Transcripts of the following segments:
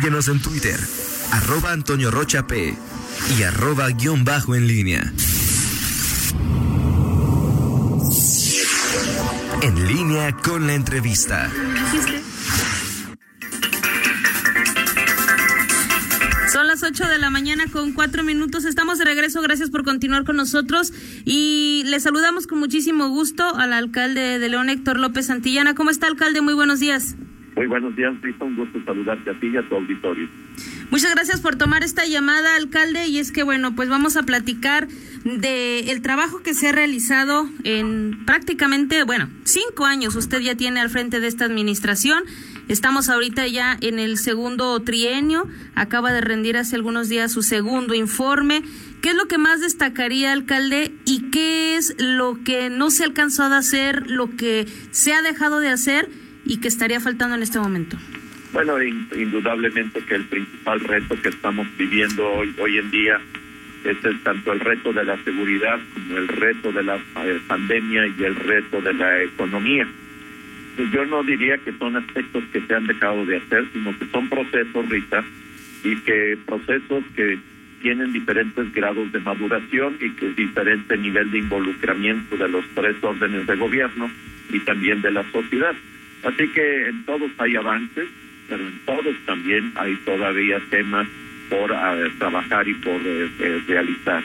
Síguenos en Twitter, arroba Antonio Rocha P y arroba guion bajo en línea. En línea con la entrevista. Son las 8 de la mañana con cuatro minutos. Estamos de regreso. Gracias por continuar con nosotros. Y le saludamos con muchísimo gusto al alcalde de León, Héctor López Santillana. ¿Cómo está, alcalde? Muy buenos días. Muy buenos días, Rita. Un gusto saludarte a ti y a tu auditorio. Muchas gracias por tomar esta llamada, alcalde. Y es que, bueno, pues vamos a platicar de el trabajo que se ha realizado en prácticamente, bueno, cinco años. Usted ya tiene al frente de esta administración. Estamos ahorita ya en el segundo trienio. Acaba de rendir hace algunos días su segundo informe. ¿Qué es lo que más destacaría, alcalde? ¿Y qué es lo que no se ha alcanzado a hacer, lo que se ha dejado de hacer y que estaría faltando en este momento? Bueno, indudablemente que el principal reto que estamos viviendo hoy, hoy en día es tanto el reto de la seguridad como el reto de la eh, pandemia y el reto de la economía. Yo no diría que son aspectos que se han dejado de hacer, sino que son procesos, Rita, y que procesos que tienen diferentes grados de maduración y que es diferente nivel de involucramiento de los tres órdenes de gobierno y también de la sociedad. Así que en todos hay avances, pero en todos también hay todavía temas por eh, trabajar y por eh, eh, realizar.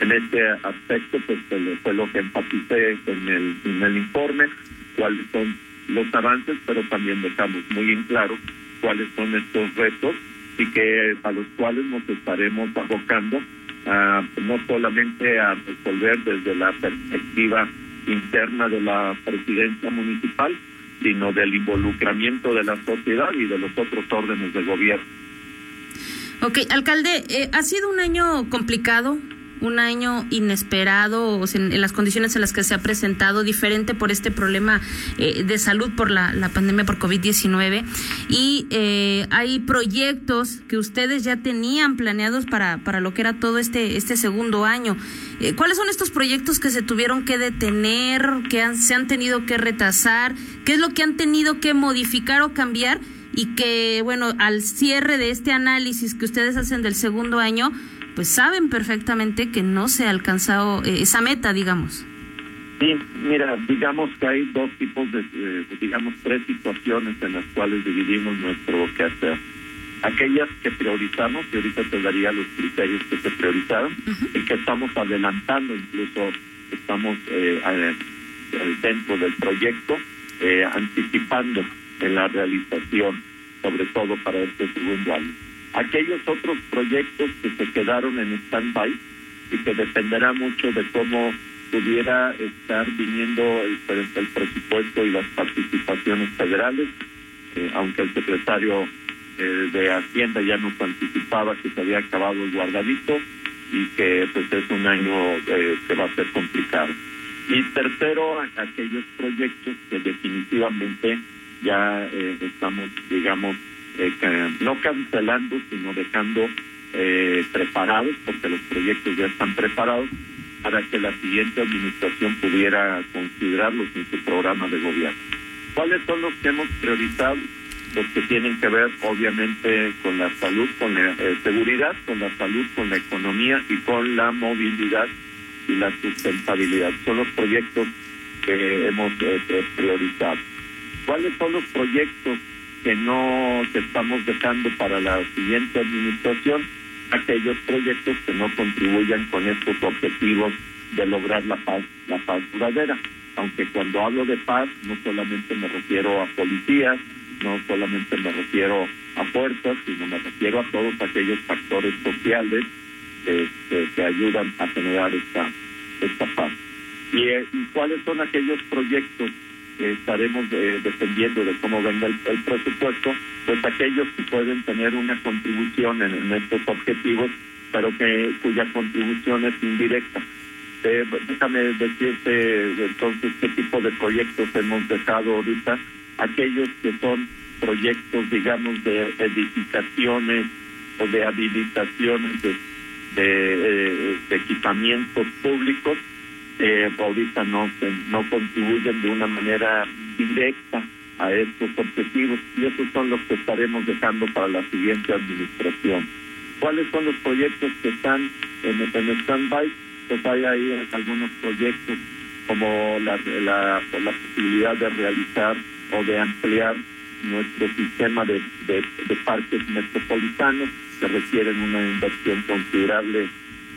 En este aspecto, pues fue lo que enfaticé en el, en el informe, cuáles son los avances, pero también dejamos muy en claro cuáles son estos retos y que a los cuales nos estaremos abocando no solamente a resolver desde la perspectiva interna de la presidencia municipal, sino del involucramiento de la sociedad y de los otros órdenes de gobierno. Ok, alcalde, eh, ha sido un año complicado, un año inesperado en, las condiciones en las que se ha presentado, diferente por este problema eh, de salud por la, pandemia por COVID-19. Y eh, hay proyectos que ustedes ya tenían planeados para, para lo que era todo este, este segundo año. Eh, ¿Cuáles son estos proyectos que se tuvieron que detener, que se han tenido que retrasar? ¿Qué es lo que han tenido que modificar o cambiar? Y que, bueno, al cierre de este análisis que ustedes hacen del segundo año, pues saben perfectamente que no se ha alcanzado eh, esa meta, digamos. Sí, mira, digamos que hay dos tipos de, eh, digamos, tres situaciones en las cuales dividimos nuestro quehacer. Aquellas que priorizamos, y ahorita te daría los criterios que se priorizaron, y que estamos adelantando, incluso estamos eh, dentro del proyecto, eh, anticipando en la realización, sobre todo para este segundo año. Aquellos otros proyectos que se quedaron en stand-by y que dependerá mucho de cómo pudiera estar viniendo el, el presupuesto y las participaciones federales, eh, aunque el secretario eh, de Hacienda ya nos anticipaba que se había acabado el guardadito y que pues es un año eh, que va a ser complicado. Y tercero, aquellos proyectos que definitivamente ya eh, estamos, digamos, no cancelando, sino dejando preparados, porque los proyectos ya están preparados para que la siguiente administración pudiera considerarlos en su programa de gobierno. ¿Cuáles son los que hemos priorizado? los que tienen que ver obviamente con la salud, con la eh, seguridad, con la salud, con la economía y con la movilidad y la sustentabilidad. Son los proyectos que hemos eh, eh, priorizado. ¿Cuáles son los proyectos que no estamos dejando para la siguiente administración? Aquellos proyectos que no contribuyan con estos objetivos de lograr la paz, la paz duradera. Aunque cuando hablo de paz no solamente me refiero a policías, no solamente me refiero a fuerzas, sino me refiero a todos aquellos factores sociales que, ayudan a generar esta, esta paz. Eh, ¿Y, cuáles son aquellos proyectos estaremos eh, dependiendo de cómo venga el, presupuesto? Pues aquellos que pueden tener una contribución en, estos objetivos, pero cuya contribución es indirecta. Eh, déjame decirte entonces qué tipo de proyectos hemos dejado ahorita aquellos que son proyectos, digamos, de edificaciones o de habilitaciones de, eh, equipamientos públicos, eh, ahorita no, no contribuyen de una manera directa a estos objetivos y esos son los que estaremos dejando para la siguiente administración. ¿Cuáles son los proyectos que están en, en stand-by? Pues hay ahí algunos proyectos como la, la, posibilidad de realizar o de ampliar nuestro sistema de, de, parques metropolitanos que requieren una inversión considerable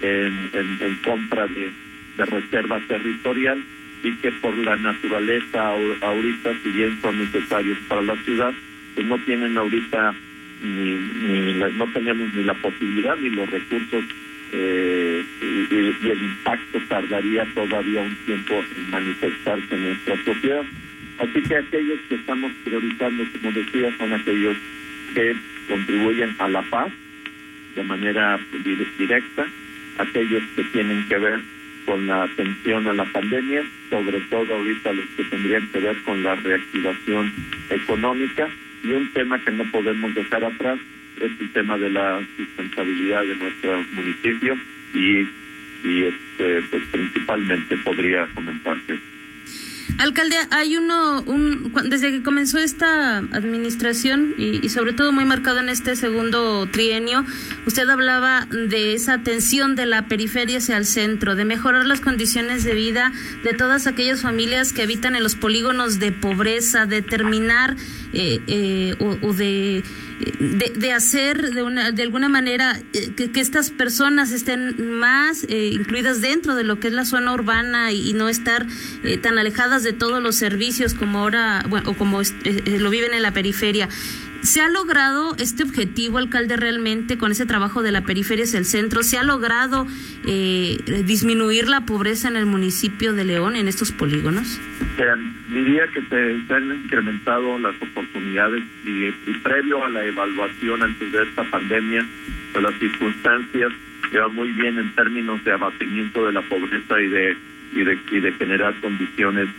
en, en, compra de, de reserva territorial y que por la naturaleza ahorita, si bien son necesarios para la ciudad, pues no tienen ahorita ni, ni no tenemos ni la posibilidad ni los recursos eh, y, y, el impacto tardaría todavía un tiempo en manifestarse en nuestra sociedad. Así que aquellos que estamos priorizando, como decía, son aquellos que contribuyen a la paz de manera directa, aquellos que tienen que ver con la atención a la pandemia, sobre todo ahorita los que tendrían que ver con la reactivación económica. Y un tema que no podemos dejar atrás es el tema de la sustentabilidad de nuestro municipio y, y este, pues principalmente podría comentarse Alcalde, hay uno, un, desde que comenzó esta administración y, sobre todo muy marcado en este segundo trienio, usted hablaba de esa atención de la periferia hacia el centro, de mejorar las condiciones de vida de todas aquellas familias que habitan en los polígonos de pobreza, de terminar eh, eh, o de de, de, hacer de, una, de alguna manera eh, que, estas personas estén más eh, incluidas dentro de lo que es la zona urbana y, no estar eh, tan alejadas de todos los servicios como ahora, o como lo viven en la periferia. ¿Se ha logrado este objetivo, alcalde, realmente con ese trabajo de la periferia hacia el centro? ¿Se ha logrado eh, disminuir la pobreza en el municipio de León, en estos polígonos? diría que se, han incrementado las oportunidades y, previo a la evaluación antes de esta pandemia, de las circunstancias lleva muy bien en términos de abatimiento de la pobreza y de, y de, y de generar condiciones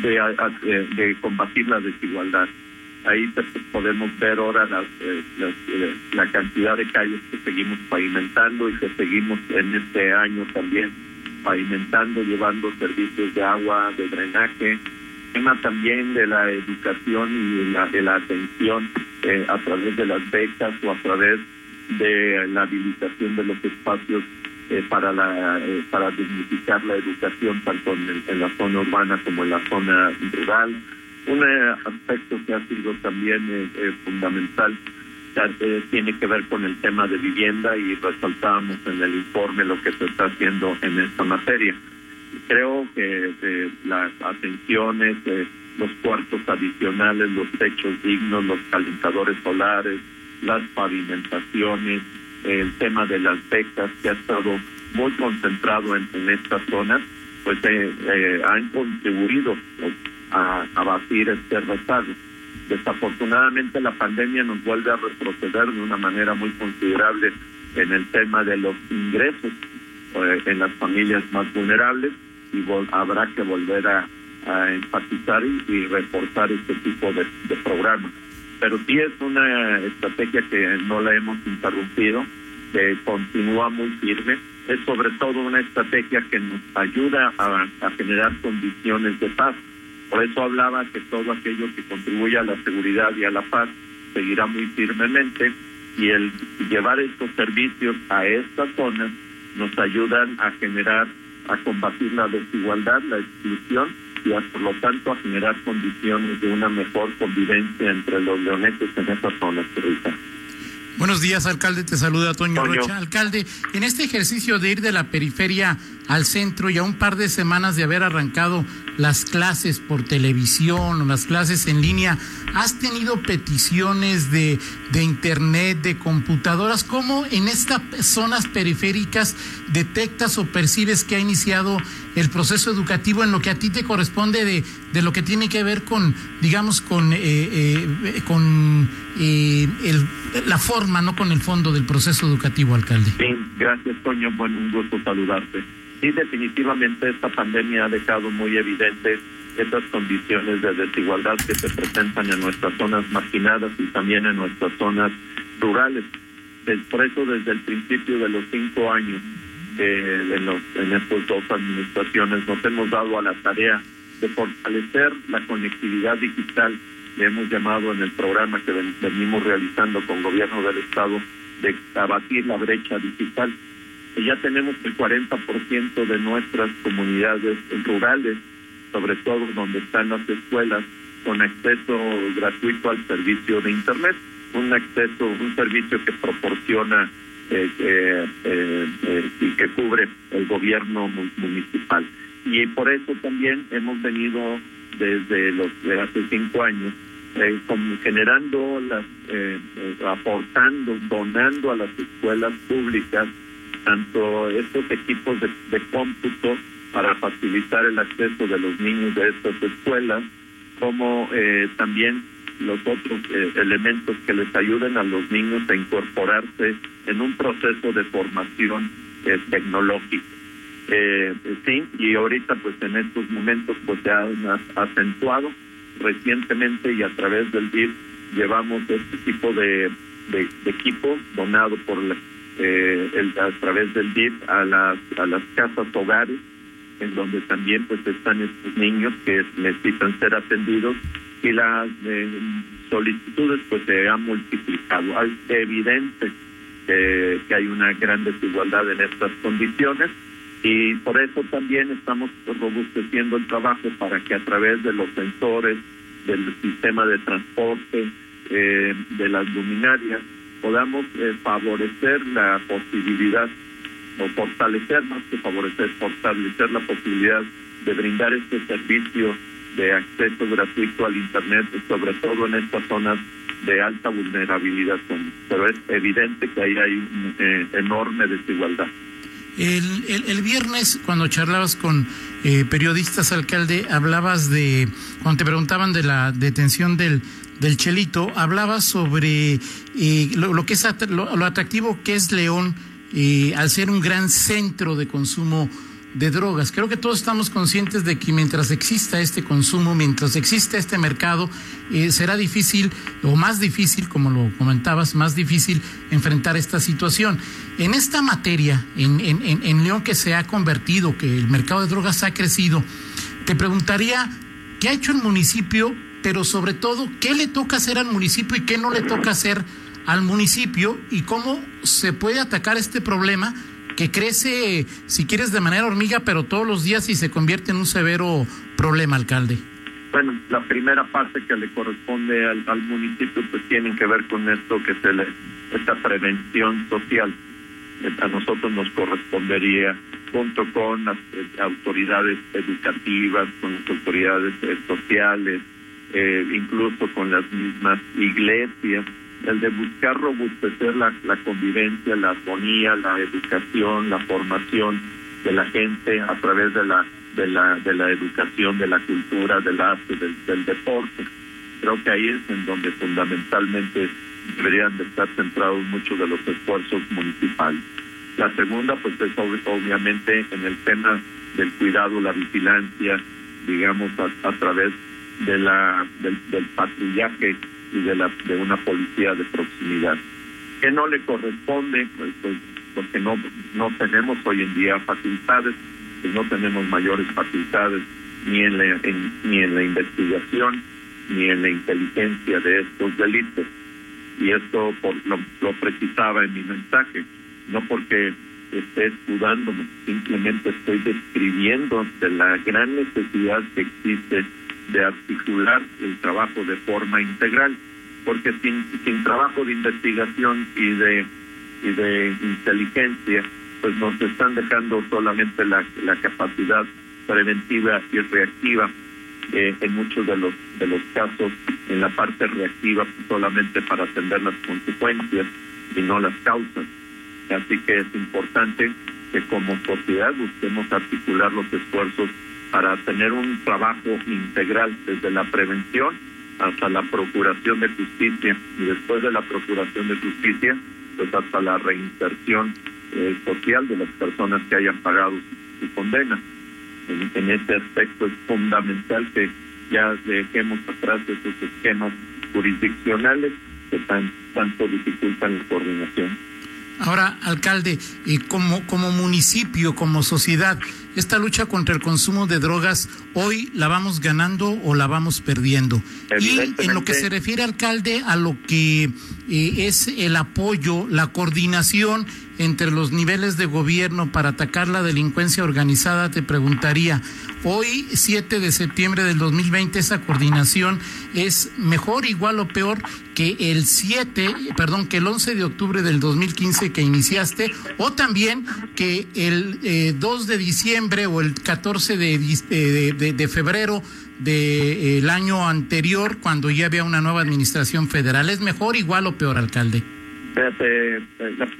de, de combatir la desigualdad. Ahí podemos ver ahora eh, eh, la cantidad de calles que seguimos pavimentando y que seguimos en este año también pavimentando, llevando servicios de agua, de drenaje, tema también de la educación y la, de la atención eh, a través de las becas o a través de la habilitación de los espacios para la para dignificar la educación tanto en la zona urbana como en la zona rural un aspecto que ha sido también eh, eh, fundamental eh, tiene que ver con el tema de vivienda y resaltábamos en el informe lo que se está haciendo en esta materia. Creo que las atenciones, los cuartos adicionales, los techos dignos, los calentadores solares, las pavimentaciones, el tema de las becas que ha estado muy concentrado en, en esta zona, pues han contribuido a, a batir este rezago. Desafortunadamente la pandemia nos vuelve a retroceder de una manera muy considerable en el tema de los ingresos eh, en las familias más vulnerables y habrá que volver a, a enfatizar y, reforzar este tipo de, de programas. Pero sí es una estrategia que no la hemos interrumpido, que continúa muy firme. Es sobre todo una estrategia que nos ayuda a, a generar condiciones de paz por eso hablaba que todo aquello que contribuye a la seguridad y a la paz seguirá muy firmemente y el llevar estos servicios a estas zonas nos ayudan a generar, a combatir la desigualdad, la exclusión y por lo tanto a generar condiciones de una mejor convivencia entre los leoneses en esas zonas, Buenos días, alcalde. Te saluda Toño, Rocha. Alcalde, en este ejercicio de ir de la periferia al centro y a un par de semanas de haber arrancado las clases por televisión o las clases en línea, ¿has tenido peticiones de, de internet, de computadoras? ¿Cómo en estas zonas periféricas detectas o percibes que ha iniciado el proceso educativo en lo que a ti te corresponde de, de lo que tiene que ver con, digamos, con, eh, eh, con eh, el, la forma, no con el fondo del proceso educativo, alcalde? Sí, gracias, Toño. Bueno, un gusto saludarte sí definitivamente esta pandemia ha dejado muy evidente estas condiciones de desigualdad que se presentan en nuestras zonas marginadas y también en nuestras zonas rurales. Por desde el principio de los cinco años eh, los, en estas dos administraciones nos hemos dado a la tarea de fortalecer la conectividad digital, le hemos llamado en el programa que venimos realizando con gobierno del Estado, de abatir la brecha digital. Y ya tenemos el 40% de nuestras comunidades rurales, sobre todo donde están las escuelas, con acceso gratuito al servicio de Internet, un acceso, un servicio que proporciona eh, eh, eh, y que cubre el gobierno municipal. Y por eso también hemos venido desde los de hace cinco años generando las aportando donando a las escuelas públicas tanto estos equipos de, de cómputo para facilitar el acceso de los niños de estas escuelas como también los otros eh, elementos que les ayuden a los niños a incorporarse en un proceso de formación eh, tecnológica. Eh, sí, y ahorita pues en estos momentos pues se ha acentuado recientemente y a través del DIF llevamos este tipo de, de, equipo donado por el, a través del DIF a las, a las casas hogares en donde también pues están estos niños que necesitan ser atendidos y las eh, solicitudes pues se han multiplicado. Es evidente que, hay una gran desigualdad en estas condiciones y por eso también estamos robusteciendo el trabajo para que a través de los sensores, del sistema de transporte, eh, de las luminarias, podamos eh, favorecer la posibilidad o fortalecer más que favorecer, fortalecer la posibilidad de brindar este servicio de acceso gratuito al Internet, sobre todo en estas zonas de alta vulnerabilidad. Pero es evidente que ahí hay eh, enorme desigualdad. El, el, viernes, cuando charlabas con eh, periodistas, alcalde, hablabas de, cuando te preguntaban de la detención del, del Chelito, hablabas sobre eh, lo, que es lo, atractivo que es León al ser un gran centro de consumo de drogas. Creo que todos estamos conscientes de que mientras exista este consumo, mientras exista este mercado, eh, será difícil o más difícil, como lo comentabas, más difícil enfrentar esta situación. En esta materia, en León que se ha convertido, que el mercado de drogas ha crecido, te preguntaría, ¿qué ha hecho el municipio? Pero sobre todo, ¿qué le toca hacer al municipio y qué no le toca hacer al municipio? ¿Y cómo se puede atacar este problema? que crece, si quieres, de manera hormiga, pero todos los días y se convierte en un severo problema, alcalde? Bueno, la primera parte que le corresponde al, municipio pues tiene que ver con esto que se le, esta prevención social. A nosotros nos correspondería junto con las eh, autoridades educativas, con las autoridades sociales, eh, incluso con las mismas iglesias, el de buscar robustecer la, convivencia, la armonía, la educación, la formación de la gente a través de la de la de la educación, de la cultura, del arte, del, deporte. Creo que ahí es en donde fundamentalmente deberían de estar centrados muchos de los esfuerzos municipales. La segunda, pues es obviamente en el tema del cuidado, la vigilancia, digamos, a, través de la del, del patrullaje y de, la, de una policía de proximidad. Que no le corresponde, pues, pues porque no, no tenemos hoy en día facultades, pues no tenemos mayores facultades ni en la, ni en la investigación ni en la inteligencia de estos delitos. Y esto por, lo, lo precisaba en mi mensaje, no porque esté escudándome, simplemente estoy describiendo de la gran necesidad que existe de articular el trabajo de forma integral, porque sin, sin trabajo de investigación y de, y de inteligencia, pues nos están dejando solamente la, la capacidad preventiva y reactiva eh, en muchos de los de los casos en la parte reactiva solamente para atender las consecuencias y no las causas. Así que es importante que como sociedad busquemos articular los esfuerzos para tener un trabajo integral desde la prevención hasta la procuración de justicia y después de la procuración de justicia, pues hasta la reinserción eh, social de las personas que hayan pagado su, condena. En, este aspecto es fundamental que ya dejemos atrás esos esquemas jurisdiccionales que tan, tanto dificultan la coordinación. Ahora, alcalde, como, como municipio, como sociedad, esta lucha contra el consumo de drogas, hoy la vamos ganando o la vamos perdiendo. Y en lo que se refiere, alcalde, a lo que eh, es el apoyo, la coordinación entre los niveles de gobierno para atacar la delincuencia organizada, te preguntaría, hoy 7 de septiembre del 2020 esa coordinación es mejor, igual o peor que el 7, perdón, que el 11 de octubre del 2015 que iniciaste o también que el 2 eh, de diciembre o el 14 de, de, de, febrero del año anterior cuando ya había una nueva administración federal. ¿Es mejor, igual o peor, alcalde? Eh,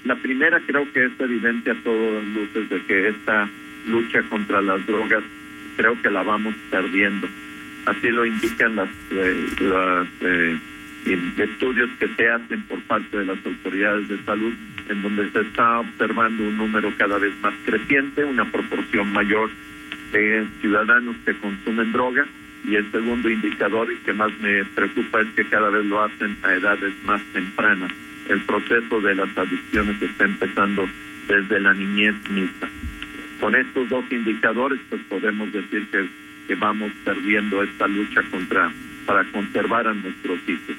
la, primera creo que es evidente a todas luces de que esta lucha contra las drogas creo que la vamos perdiendo. Así lo indican las, eh, eh, estudios que se hacen por parte de las autoridades de salud, en donde se está observando un número cada vez más creciente, una proporción mayor de ciudadanos que consumen droga. Y el segundo indicador y que más me preocupa es que cada vez lo hacen a edades más tempranas el proceso de las adicciones está empezando desde la niñez misma. Con estos dos indicadores, pues podemos decir que, que vamos perdiendo esta lucha contra para conservar a nuestros hijos.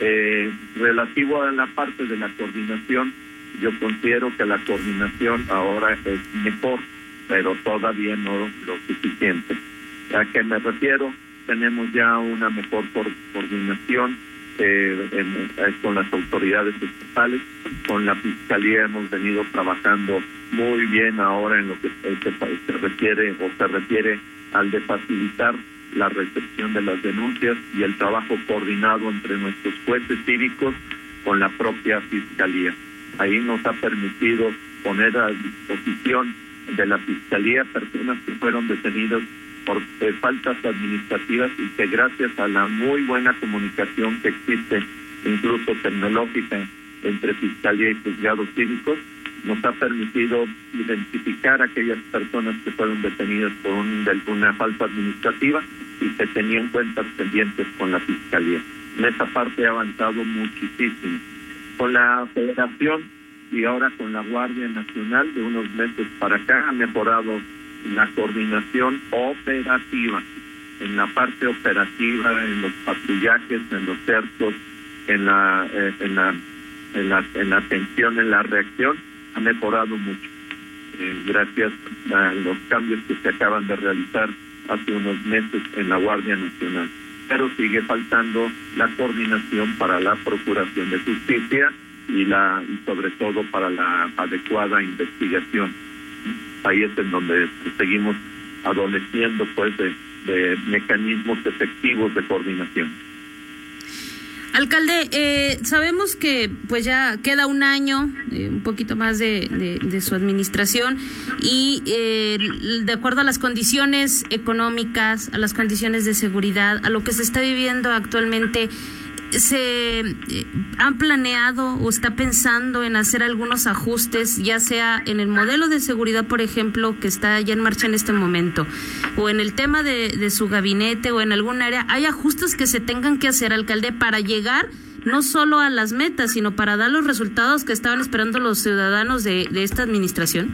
Eh, relativo a la parte de la coordinación, yo considero que la coordinación ahora es mejor, pero todavía no lo suficiente. ¿A qué me refiero? Tenemos ya una mejor coordinación eh, eh, con las autoridades estatales, con la fiscalía hemos venido trabajando muy bien ahora en lo que se, refiere o se refiere al de facilitar la recepción de las denuncias y el trabajo coordinado entre nuestros jueces cívicos con la propia fiscalía. Ahí nos ha permitido poner a disposición de la fiscalía personas que fueron detenidas por eh, faltas administrativas y que gracias a la muy buena comunicación que existe, incluso tecnológica, entre Fiscalía y juzgados cívicos, nos ha permitido identificar a aquellas personas que fueron detenidas por una falta administrativa y que tenían cuentas pendientes con la Fiscalía. En esa parte ha avanzado muchísimo. Con la Federación y ahora con la Guardia Nacional de unos meses para acá ha mejorado la coordinación operativa, en la parte operativa, en los patrullajes, en los cercos, en la, eh, en la, en la, en la atención, en la reacción, ha mejorado mucho. Eh, gracias a los cambios que se acaban de realizar hace unos meses en la Guardia Nacional. Pero sigue faltando la coordinación para la Procuración de Justicia y la y sobre todo para la adecuada investigación ahí es en donde seguimos adoleciendo pues de, mecanismos efectivos de coordinación. Alcalde, eh, sabemos que pues ya queda un año, eh, un poquito más de, su administración y eh, de acuerdo a las condiciones económicas, a las condiciones de seguridad, a lo que se está viviendo actualmente, se eh, han planeado o está pensando en hacer algunos ajustes, ya sea en el modelo de seguridad, por ejemplo, que está ya en marcha en este momento, o en el tema de, su gabinete o en algún área, hay ajustes que se tengan que hacer, alcalde, para llegar no solo a las metas, sino para dar los resultados que estaban esperando los ciudadanos de, esta administración?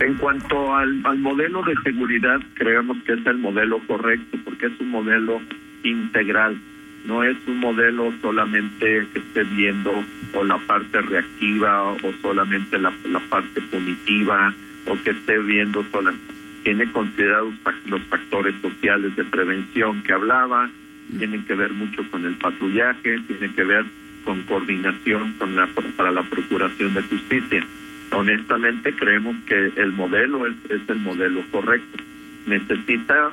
En cuanto al, al modelo de seguridad, creemos que es el modelo correcto, porque es un modelo integral no es un modelo solamente que esté viendo o la parte reactiva o solamente la, parte punitiva o que esté viendo solamente. Tiene considerados los factores sociales de prevención que hablaba, tienen que ver mucho con el patrullaje, tiene que ver con coordinación con la, para la procuración de justicia. Honestamente creemos que el modelo es, es el modelo correcto. Necesita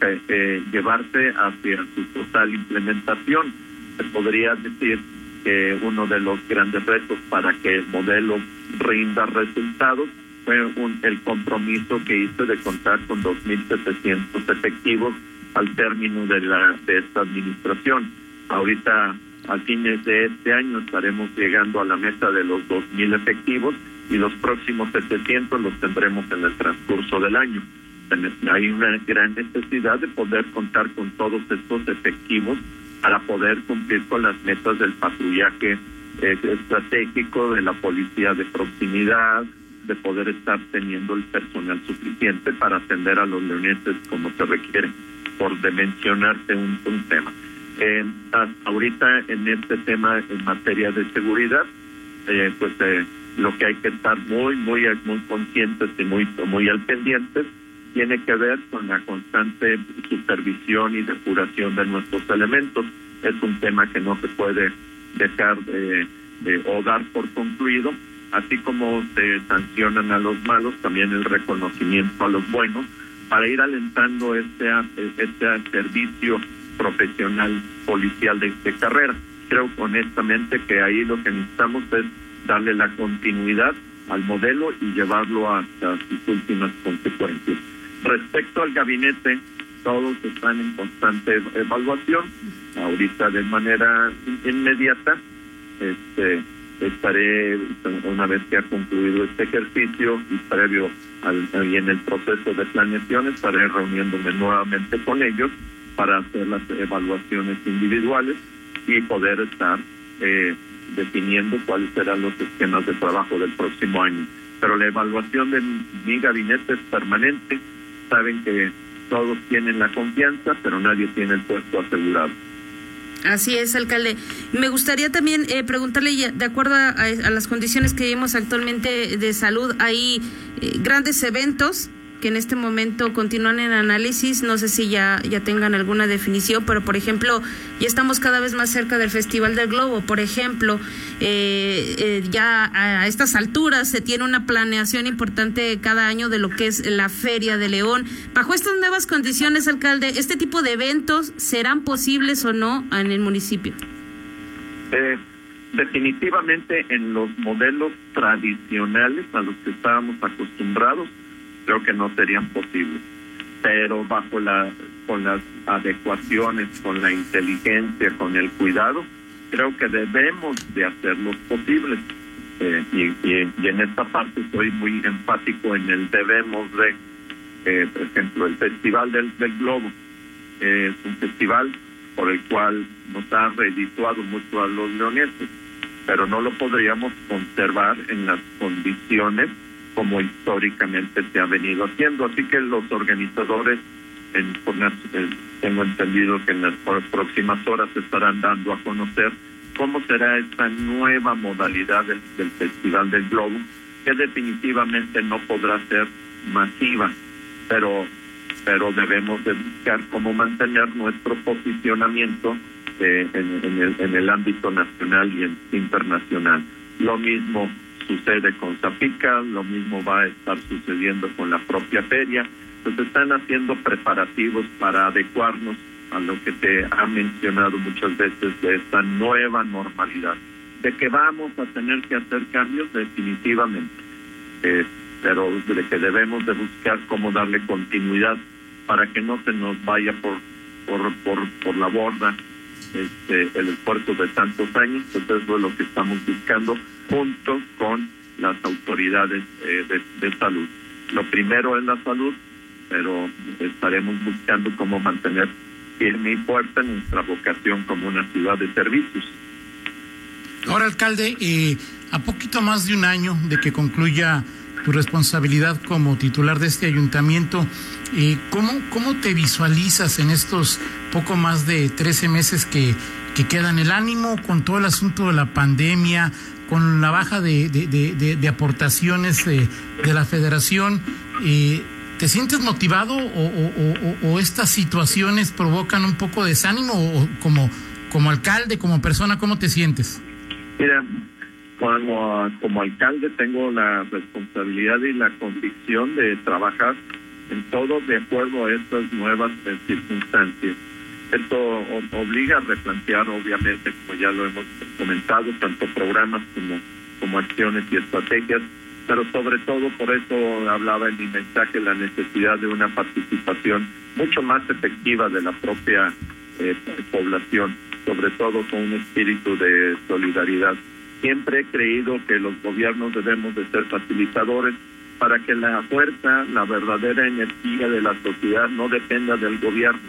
eh, eh, llevarse hacia su total implementación. Se podría decir que uno de los grandes retos para que el modelo rinda resultados fue un, el compromiso que hizo de contar con 2.700 efectivos al término de, la, de esta administración. Ahorita, a fines de este año, estaremos llegando a la meta de los 2.000 efectivos y los próximos 700 los tendremos en el transcurso del año hay una gran necesidad de poder contar con todos estos efectivos para poder cumplir con las metas del patrullaje eh, estratégico, de la policía de proximidad, de poder estar teniendo el personal suficiente para atender a los leoneses como se requiere, por de mencionarte un, tema. Eh, ahorita en este tema en materia de seguridad, eh, pues eh, lo que hay que estar muy, muy, muy conscientes y muy, muy al pendiente tiene que ver con la constante supervisión y depuración de nuestros elementos. Es un tema que no se puede dejar de, o dar por concluido, así como se sancionan a los malos, también el reconocimiento a los buenos, para ir alentando este, este servicio profesional policial de, de carrera. Creo honestamente que ahí lo que necesitamos es darle la continuidad al modelo y llevarlo hasta sus últimas consecuencias. Respecto al gabinete, todos están en constante evaluación, ahorita de manera inmediata. Este, estaré, una vez que ha concluido este ejercicio y previo al, y en el proceso de planeación, estaré reuniéndome nuevamente con ellos para hacer las evaluaciones individuales y poder estar eh, definiendo cuáles serán los esquemas de trabajo del próximo año. Pero la evaluación de mi gabinete es permanente. Saben que todos tienen la confianza, pero nadie tiene el puesto asegurado. Así es, alcalde. Me gustaría también eh, preguntarle, de acuerdo a, las condiciones que vivimos actualmente de salud, hay eh, grandes eventos que en este momento continúan en análisis. No sé si ya, ya tengan alguna definición, pero por ejemplo, ya estamos cada vez más cerca del Festival del Globo. Por ejemplo, eh, eh, ya a estas alturas se tiene una planeación importante cada año de lo que es la Feria de León. Bajo estas nuevas condiciones, alcalde, ¿este tipo de eventos serán posibles o no en el municipio? Eh, definitivamente en los modelos tradicionales a los que estábamos acostumbrados, creo que no serían posibles. Pero bajo la, con las adecuaciones, con la inteligencia, con el cuidado, creo que debemos de hacerlos posibles. Eh, y, y, en esta parte soy muy enfático en el debemos de, eh, por ejemplo, el Festival del, del Globo. es un festival por el cual nos ha redituado mucho a los leoneses, pero no lo podríamos conservar en las condiciones como históricamente se ha venido haciendo. Así que los organizadores, en, tengo entendido que en las próximas horas estarán dando a conocer cómo será esta nueva modalidad del, Festival del Globo, que definitivamente no podrá ser masiva, pero pero debemos de buscar cómo mantener nuestro posicionamiento eh, en, el, en el ámbito nacional y internacional. Lo mismo sucede con Zapica, lo mismo va a estar sucediendo con la propia feria. Entonces están haciendo preparativos para adecuarnos a lo que te ha mencionado muchas veces de esta nueva normalidad. De que vamos a tener que hacer cambios definitivamente, eh, pero de que debemos de buscar cómo darle continuidad para que no se nos vaya por por por, por la borda este, el esfuerzo de tantos años. Entonces eso es lo que estamos buscando junto con las autoridades eh, de, salud. Lo primero es la salud, pero estaremos buscando cómo mantener firme y fuerte nuestra vocación como una ciudad de servicios. Ahora, alcalde, eh, a poquito más de un año de que concluya tu responsabilidad como titular de este ayuntamiento, eh, ¿cómo, ¿cómo te visualizas en estos poco más de 13 meses que, que quedan? El ánimo con todo el asunto de la pandemia, con la baja de, de, aportaciones de, la federación, eh, ¿te sientes motivado o, estas situaciones provocan un poco de desánimo o como, como alcalde, como persona, cómo te sientes? Mira, como, como alcalde tengo la responsabilidad y la convicción de trabajar en todo de acuerdo a estas nuevas circunstancias. Esto obliga a replantear, obviamente, como ya lo hemos comentado, tanto programas como, como acciones y estrategias, pero sobre todo por eso hablaba en mi mensaje la necesidad de una participación mucho más efectiva de la propia eh, población, sobre todo con un espíritu de solidaridad. Siempre he creído que los gobiernos debemos de ser facilitadores para que la fuerza, la verdadera energía de la sociedad no dependa del gobierno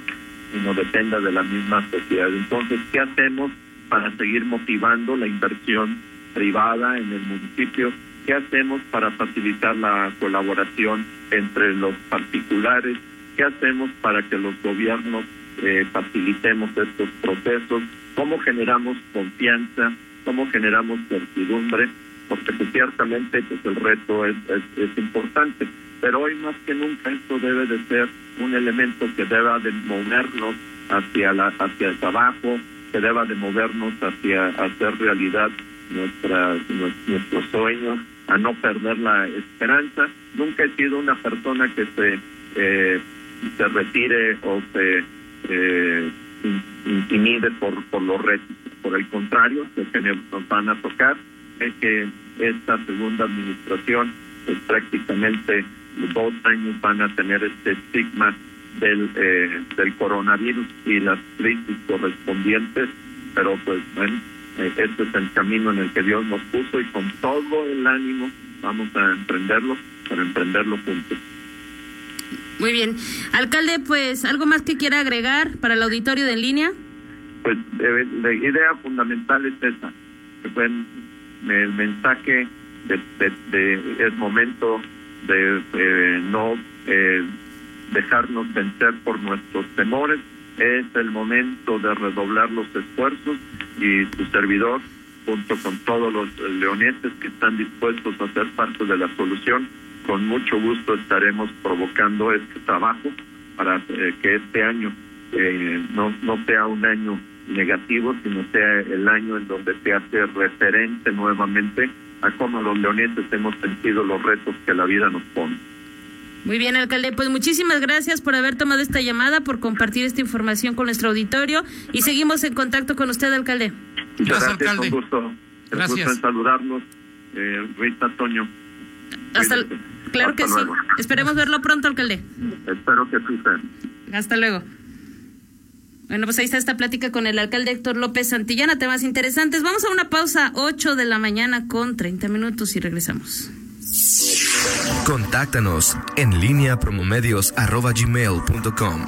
y no dependa de la misma sociedad. Entonces, ¿qué hacemos para seguir motivando la inversión privada en el municipio ¿Qué hacemos para facilitar la colaboración entre los particulares? ¿Qué hacemos para que los gobiernos eh, facilitemos estos procesos? ¿Cómo generamos confianza? ¿Cómo generamos certidumbre? Porque pues, ciertamente pues, el reto es, es, importante. Pero hoy más que nunca esto debe de ser un elemento que deba de movernos hacia, la, hacia el trabajo, que deba de movernos hacia hacer realidad nuestra, nuestros sueños, a no perder la esperanza. Nunca he sido una persona que se, eh, se retire o se eh, intimide por, por los retos. Por el contrario, lo que nos van a tocar es que esta segunda administración, pues prácticamente dos años van a tener este estigma del, eh, del coronavirus y las crisis correspondientes, pero pues bueno, eh, este es el camino en el que Dios nos puso y con todo el ánimo vamos a emprenderlo, para emprenderlo juntos. Muy bien. Alcalde, pues, ¿algo más que quiera agregar para el auditorio de en línea? Pues la idea fundamental es esa, que fue el mensaje de, de, es momento de no eh, dejarnos vencer por nuestros temores, es el momento de redoblar los esfuerzos y su servidor, junto con todos los leoneses que están dispuestos a ser parte de la solución, con mucho gusto estaremos provocando este trabajo para eh, que este año eh, no, no sea un año negativo, sino sea el año en donde se hace referente nuevamente a cómo los leoneses hemos sentido los retos que la vida nos pone. Muy bien, alcalde. Pues muchísimas gracias por haber tomado esta llamada, por compartir esta información con nuestro auditorio y seguimos en contacto con usted, alcalde. Gracias, alcalde. Un gusto. Gracias. en saludarnos, eh, Rita Toño. Hasta, claro que sí. Esperemos verlo pronto, alcalde. Espero que sí sea. Hasta luego. Bueno, pues ahí está esta plática con el alcalde Héctor López Santillana, temas interesantes. Vamos a una pausa, 8 de la mañana con 30 minutos y regresamos. Contáctanos en línea promomedios.com.